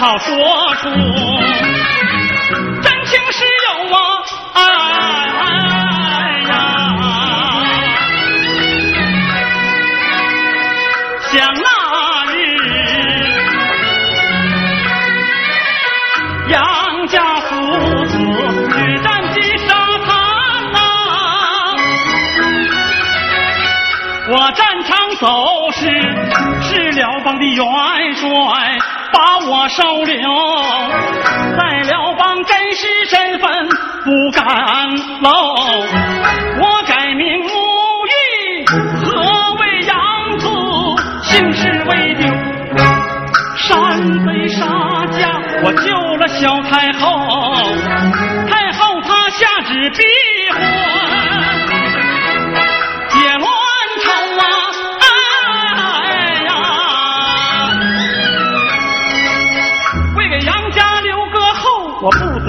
好说。出，真情实有啊！哎呀，想那日杨家父子日战进沙滩呐、我战场走时，是辽邦的元帅把我收留，在辽邦真实身份不敢露。我改名沐浴，何为养子？姓氏未丢，山贼杀家，我救了小太后，太后她下旨逼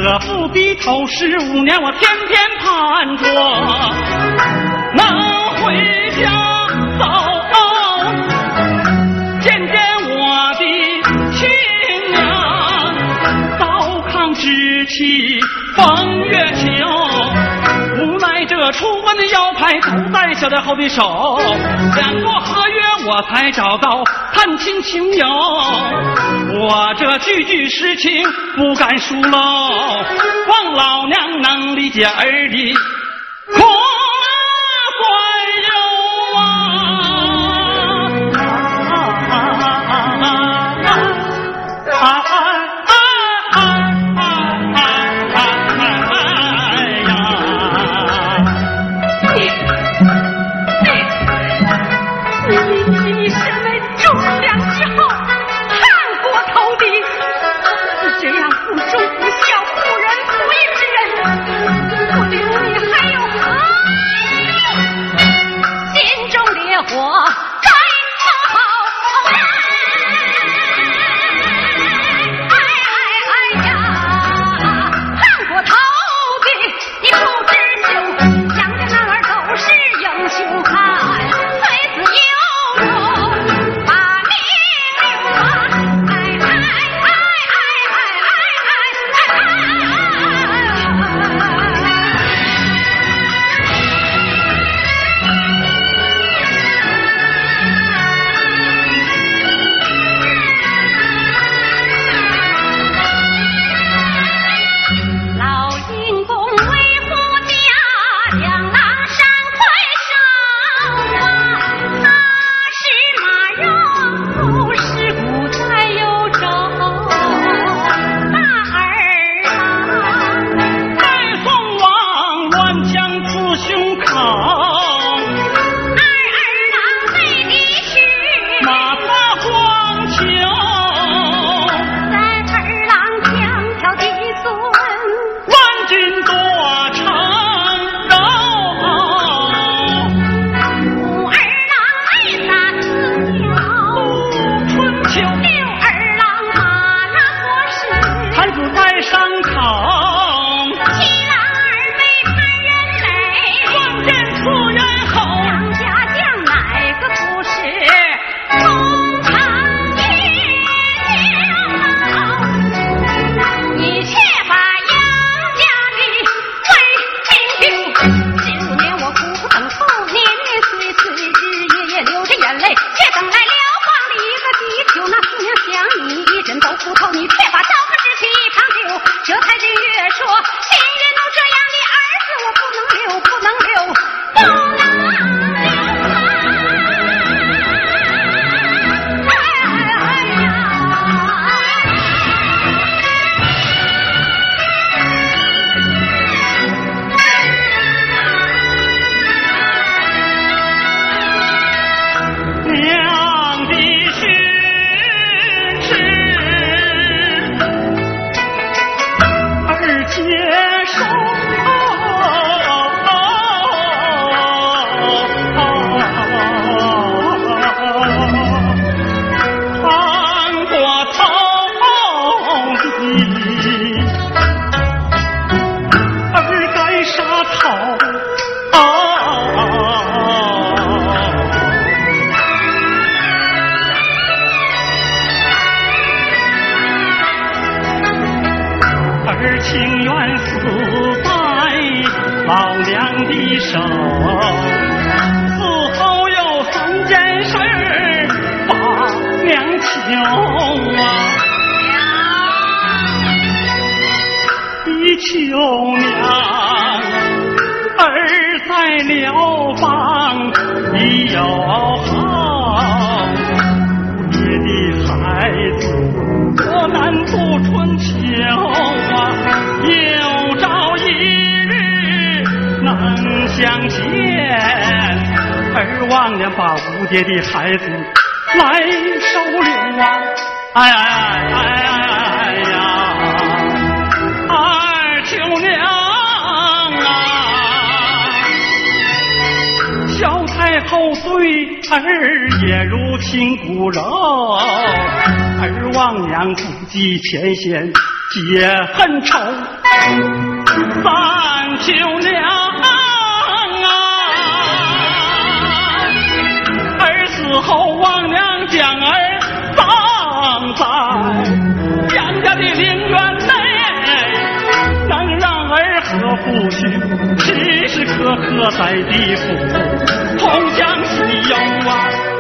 我不低头。十五年我天天盼着能回家走，见见我的亲娘，糟糠之妻风月情。无奈这出关的腰牌不在小太后的手，两过合约我才找到探亲情友。我这句句实情不敢疏漏，望老娘能理解儿的苦有好，爹的孩子。我难度春秋啊，有朝一日能相见。儿王娘把无爹的孩子来收留啊！哎哎哎哎哎后对儿也如亲骨肉。儿望娘不计前嫌解恨仇，三舅娘啊，儿死后望娘将儿葬在杨家的陵园，让儿和父亲时时刻刻在地府同享喜忧啊。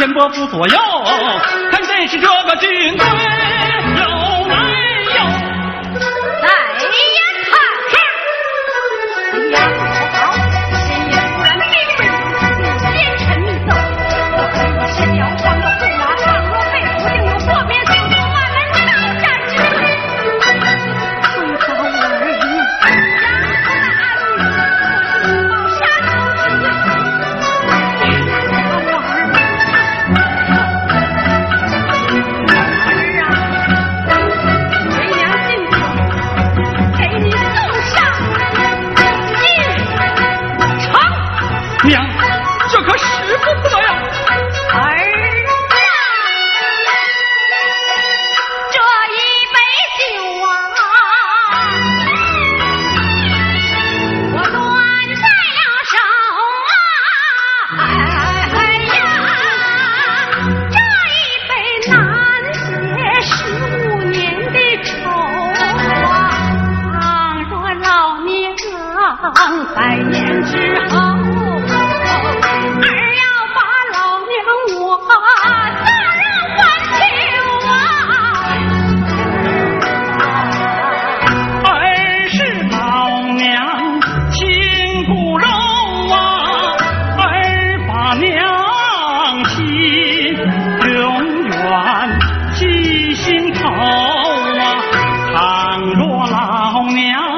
天波府左右看谁是这个军队有来 homem, ó.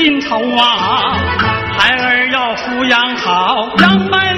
心头啊，孩儿要抚养好，养门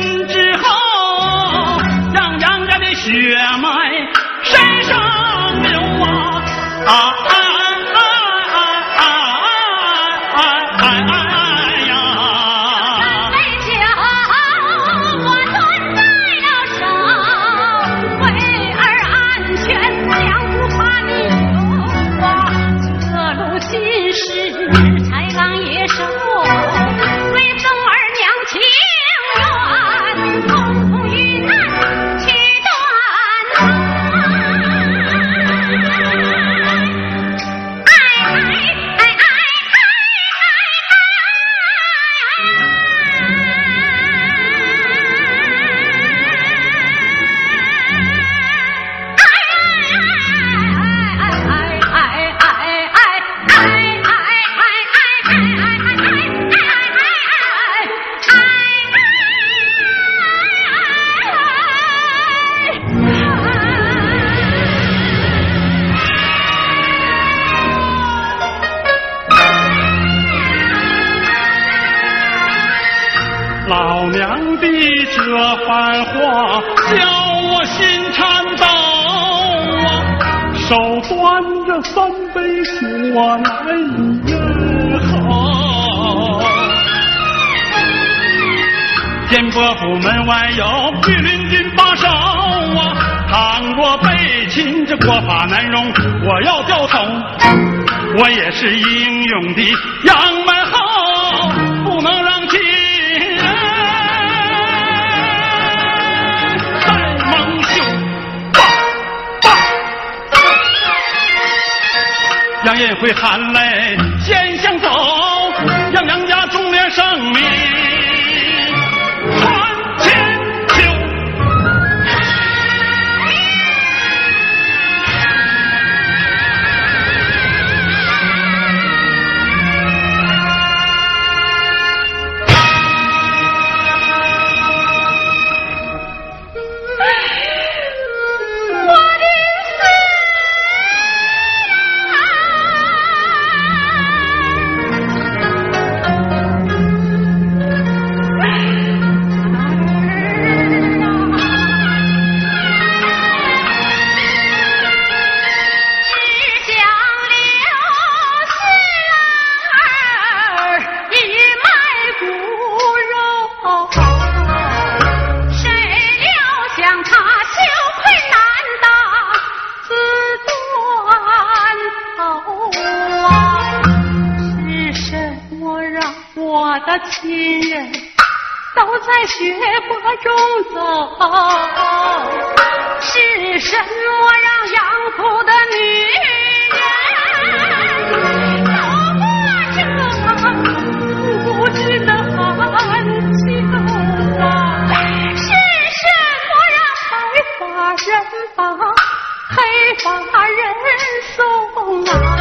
老娘的这番话叫我心颤抖啊手端着三杯酒我难以咽喉天波府门外有御林军把守啊倘若被擒这国法难容我要掉头我也是英勇的杨门也会含泪先相走，让杨家中年胜利。人把黑发人送啊。